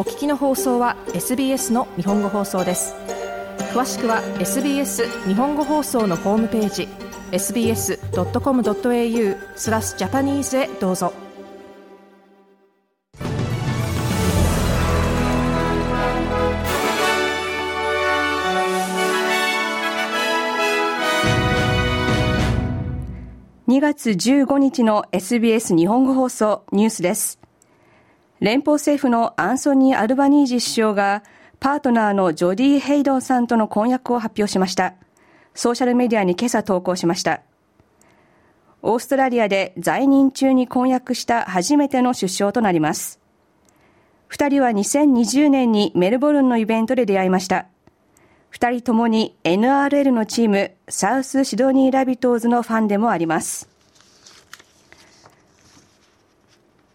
お聞きの放送は SBS の日本語放送です詳しくは SBS 日本語放送のホームページ sbs.com.au スラスジャパニーズへどうぞ2月15日の SBS 日本語放送ニュースです。連邦政府のアンソニー・アルバニージ首相がパートナーのジョディ・ヘイドンさんとの婚約を発表しました。ソーシャルメディアに今朝投稿しました。オーストラリアで在任中に婚約した初めての首相となります。二人は2020年にメルボルンのイベントで出会いました。二人ともに NRL のチームサウスシドニーラビトーズのファンでもあります。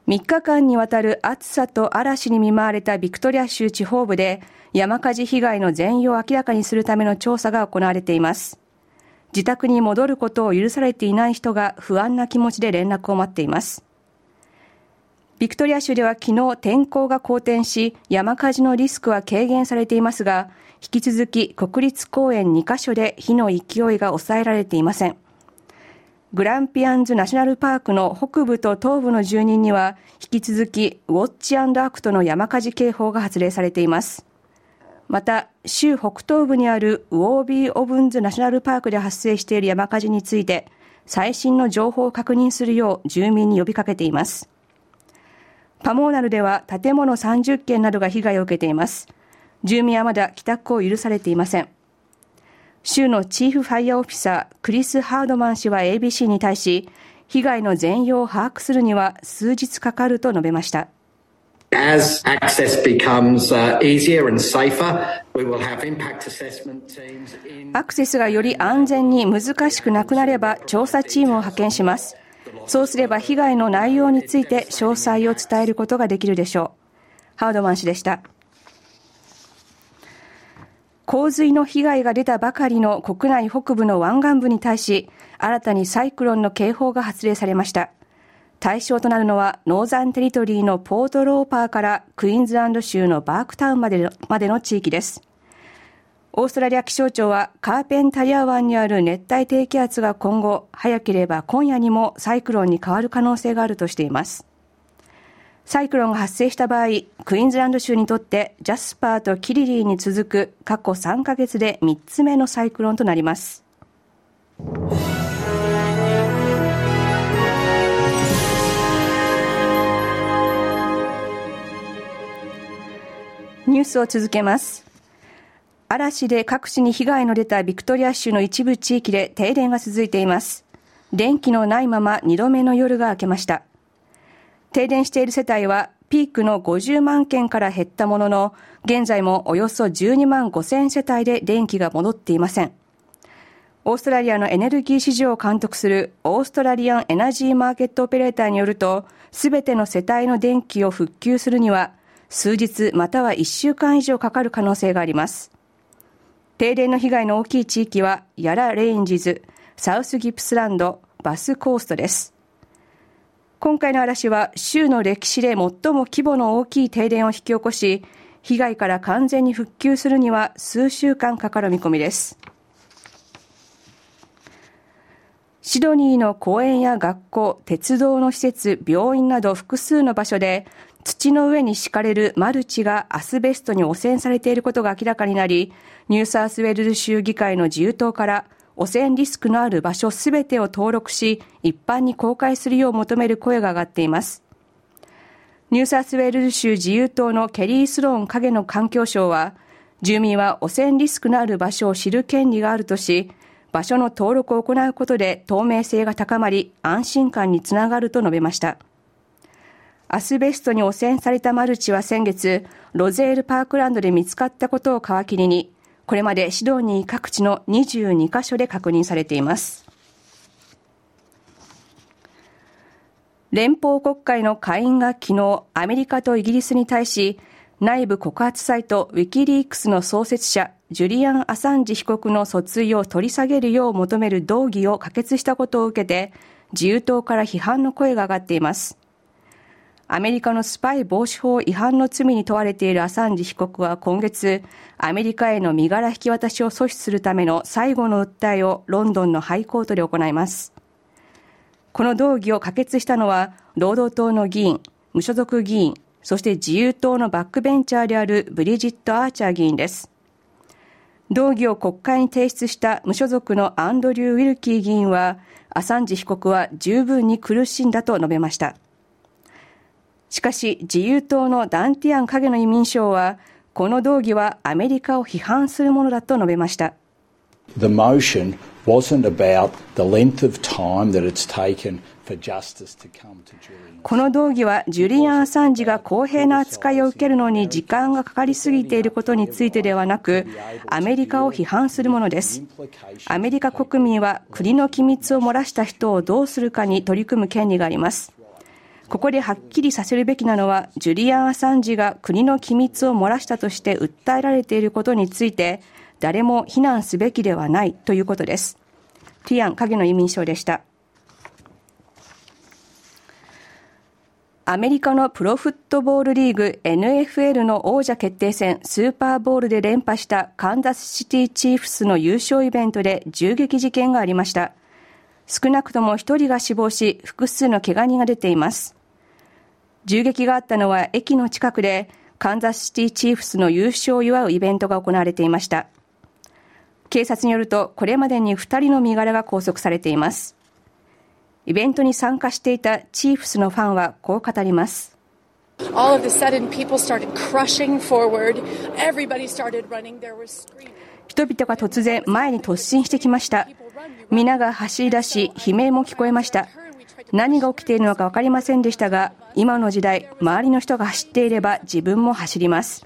3日間にわたる暑さと嵐に見舞われたビクトリア州地方部で山火事被害の全容を明らかにするための調査が行われています。自宅に戻ることを許されていない人が不安な気持ちで連絡を待っています。ビクトリア州では昨日天候が好転し山火事のリスクは軽減されていますが引き続き国立公園2カ所で火の勢いが抑えられていません。グランピアンズナショナルパークの北部と東部の住人には引き続きウォッチアクトの山火事警報が発令されています。また、州北東部にあるウォービー・オブンズ・ナショナルパークで発生している山火事について最新の情報を確認するよう住民に呼びかけています。パモーナルでは建物30軒などが被害を受けています。住民はまだ帰宅を許されていません。州のチーフファイヤーオフィサー、クリス・ハードマン氏は ABC に対し、被害の全容を把握するには数日かかると述べました。As access becomes easier and safer, we will have impact assessment teams in アクセスがより安全に難しくなくなれば調査チームを派遣します。そうすれば被害の内容について詳細を伝えることができるでしょう。ハードマン氏でした。洪水の被害が出たばかりの国内北部の湾岸部に対し、新たにサイクロンの警報が発令されました。対象となるのは、ノーザンテリトリーのポートローパーからクイーンズランド州のバークタウンまでのまでの地域です。オーストラリア気象庁はカーペンタリア湾にある熱帯低気圧が今後、早ければ今夜にもサイクロンに変わる可能性があるとしています。サイクロンが発生した場合、クイーンズランド州にとってジャスパーとキリリーに続く過去3ヶ月で3つ目のサイクロンとなります。ニュースを続けます。嵐で各地に被害の出たビクトリア州の一部地域で停電が続いています。電気のないまま2度目の夜が明けました。停電している世帯はピークの50万件から減ったものの、現在もおよそ12万5000世帯で電気が戻っていません。オーストラリアのエネルギー市場を監督するオーストラリアンエナジーマーケットオペレーターによると、すべての世帯の電気を復旧するには、数日または1週間以上かかる可能性があります。停電の被害の大きい地域は、ヤラレインジズ、サウスギプスランド、バスコーストです。今回の嵐は州の歴史で最も規模の大きい停電を引き起こし、被害から完全に復旧するには数週間かかる見込みです。シドニーの公園や学校、鉄道の施設、病院など複数の場所で土の上に敷かれるマルチがアスベストに汚染されていることが明らかになり、ニューサウスウェールズ州議会の自由党から汚染リスクのある場所すべてを登録し、一般に公開するよう求める声が上がっています。ニューサウスウェールズ州自由党のケリー・スローン影の環境相は、住民は汚染リスクのある場所を知る権利があるとし、場所の登録を行うことで透明性が高まり、安心感につながると述べました。アスベストに汚染されたマルチは先月、ロゼールパークランドで見つかったことを皮切りに、これまでシドニー各地の22カ所で確認されています。連邦国会の下院が昨日、アメリカとイギリスに対し、内部告発サイトウィキリークスの創設者、ジュリアン・アサンジ被告の訴追を取り下げるよう求める動議を可決したことを受けて、自由党から批判の声が上がっています。アメリカのスパイ防止法違反の罪に問われているアサンジ被告は今月、アメリカへの身柄引き渡しを阻止するための最後の訴えをロンドンのハイコートで行います。この動議を可決したのは、労働党の議員、無所属議員、そして自由党のバックベンチャーであるブリジット・アーチャー議員です。動議を国会に提出した無所属のアンドリュー・ウィルキー議員は、アサンジ被告は十分に苦しんだと述べました。しかし自由党のダンティアン影の移民省はこの動議はアメリカを批判するものだと述べました。The motion wasn't about the length of time that it's taken. この動議はジュリアン・アサンジが公平な扱いを受けるのに時間がかかりすぎていることについてではなく、アメリカを批判するものです。アメリカ国民は国の機密を漏らした人をどうするかに取り組む権利があります。ここではっきりさせるべきなのは、ジュリアン・アサンジが国の機密を漏らしたとして訴えられていることについて、誰も非難すべきではないということです。ティアン影の移民省でした。アメリカのプロフットボールリーグ NFL の王者決定戦スーパーボールで連覇したカンザスシティチーフスの優勝イベントで銃撃事件がありました。少なくとも1人が死亡し、複数の怪我人が出ています。銃撃があったのは駅の近くで、カンザスシティチーフスの優勝を祝うイベントが行われていました。警察によると、これまでに2人の身柄が拘束されています。イベントに参加していたチーフスのファンはこう語ります。人々が突然前に突進してきました。皆が走り出し、悲鳴も聞こえました。何が起きているのか分かりませんでしたが、今の時代、周りの人が走っていれば自分も走ります。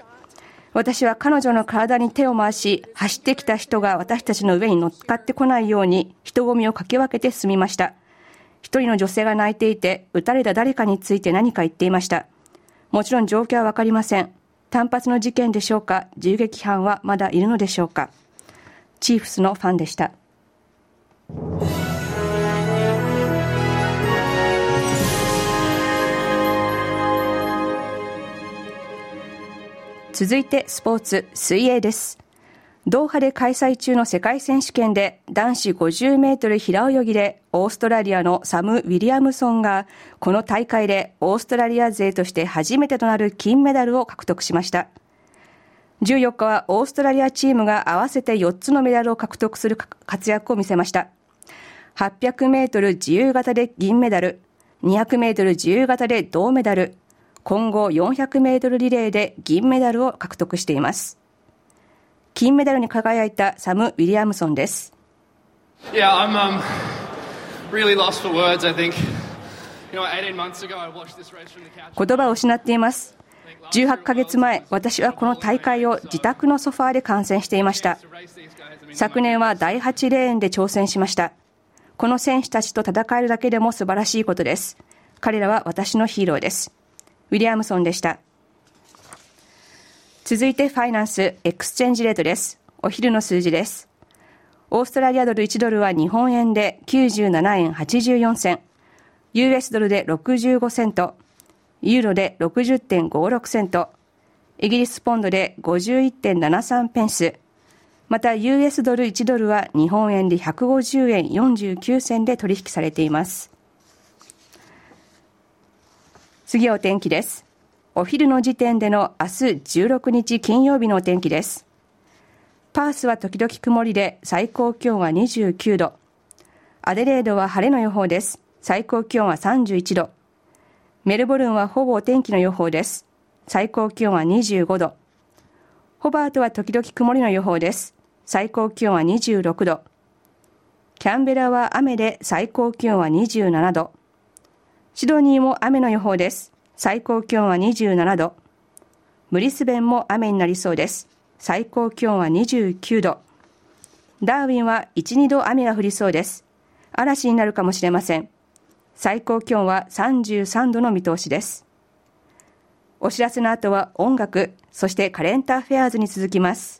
私は彼女の体に手を回し、走ってきた人が私たちの上に乗っかってこないように、人混みをかき分けて進みました。一人の女性が泣いていて、撃たれた誰かについて何か言っていました。もちろん状況はわかりません。単発の事件でしょうか？銃撃犯はまだいるのでしょうか？チーフスのファンでした。続いてスポーツ水泳です。ドーハで開催中の世界選手権で男子50メートル平泳ぎでオーストラリアのサム・ウィリアムソンがこの大会でオーストラリア勢として初めてとなる金メダルを獲得しました。14日はオーストラリアチームが合わせて4つのメダルを獲得する活躍を見せました。800メートル自由形で銀メダル、200メートル自由形で銅メダル、今後400メートルリレーで銀メダルを獲得しています。金メダルに輝いたサム・ウィリアムソンです。Yeah, I'm, um, really lost for words, I think. You know, 18 months ago, I watched this race from the couch. 言葉を失っています。18ヶ月前、私はこの大会を自宅のソファーで観戦していました。昨年は第8レーンで挑戦しました。この選手たちと戦えるだけでも素晴らしいことです。彼らは私のヒーローです。ウィリアムソンでした。続いてファイナンス、 exchange rate です。お昼の数字です。オーストラリアドル1ドルは日本円で97円84銭、US ドルで65セント、ユーロで60.56セント、イギリスポンドで51.73ペンス、また US ドル1ドルは日本円で150円49銭で取引されています。次はお天気です。お昼の時点での明日16日金曜日のお天気です。パースは時々曇りで最高気温は29度。アデレードは晴れの予報です。最高気温は31度。メルボルンはほぼお天気の予報です。最高気温は25度。ホバートは時々曇りの予報です。最高気温は26度。キャンベラは雨で最高気温は27度。シドニーも雨の予報です。最高気温は27度。ブリスベンも雨になりそうです。最高気温は29度。ダーウィンは1、2度雨が降りそうです。嵐になるかもしれません。最高気温は33度の見通しです。お知らせの後は音楽、そしてカレンターフェアーズに続きます。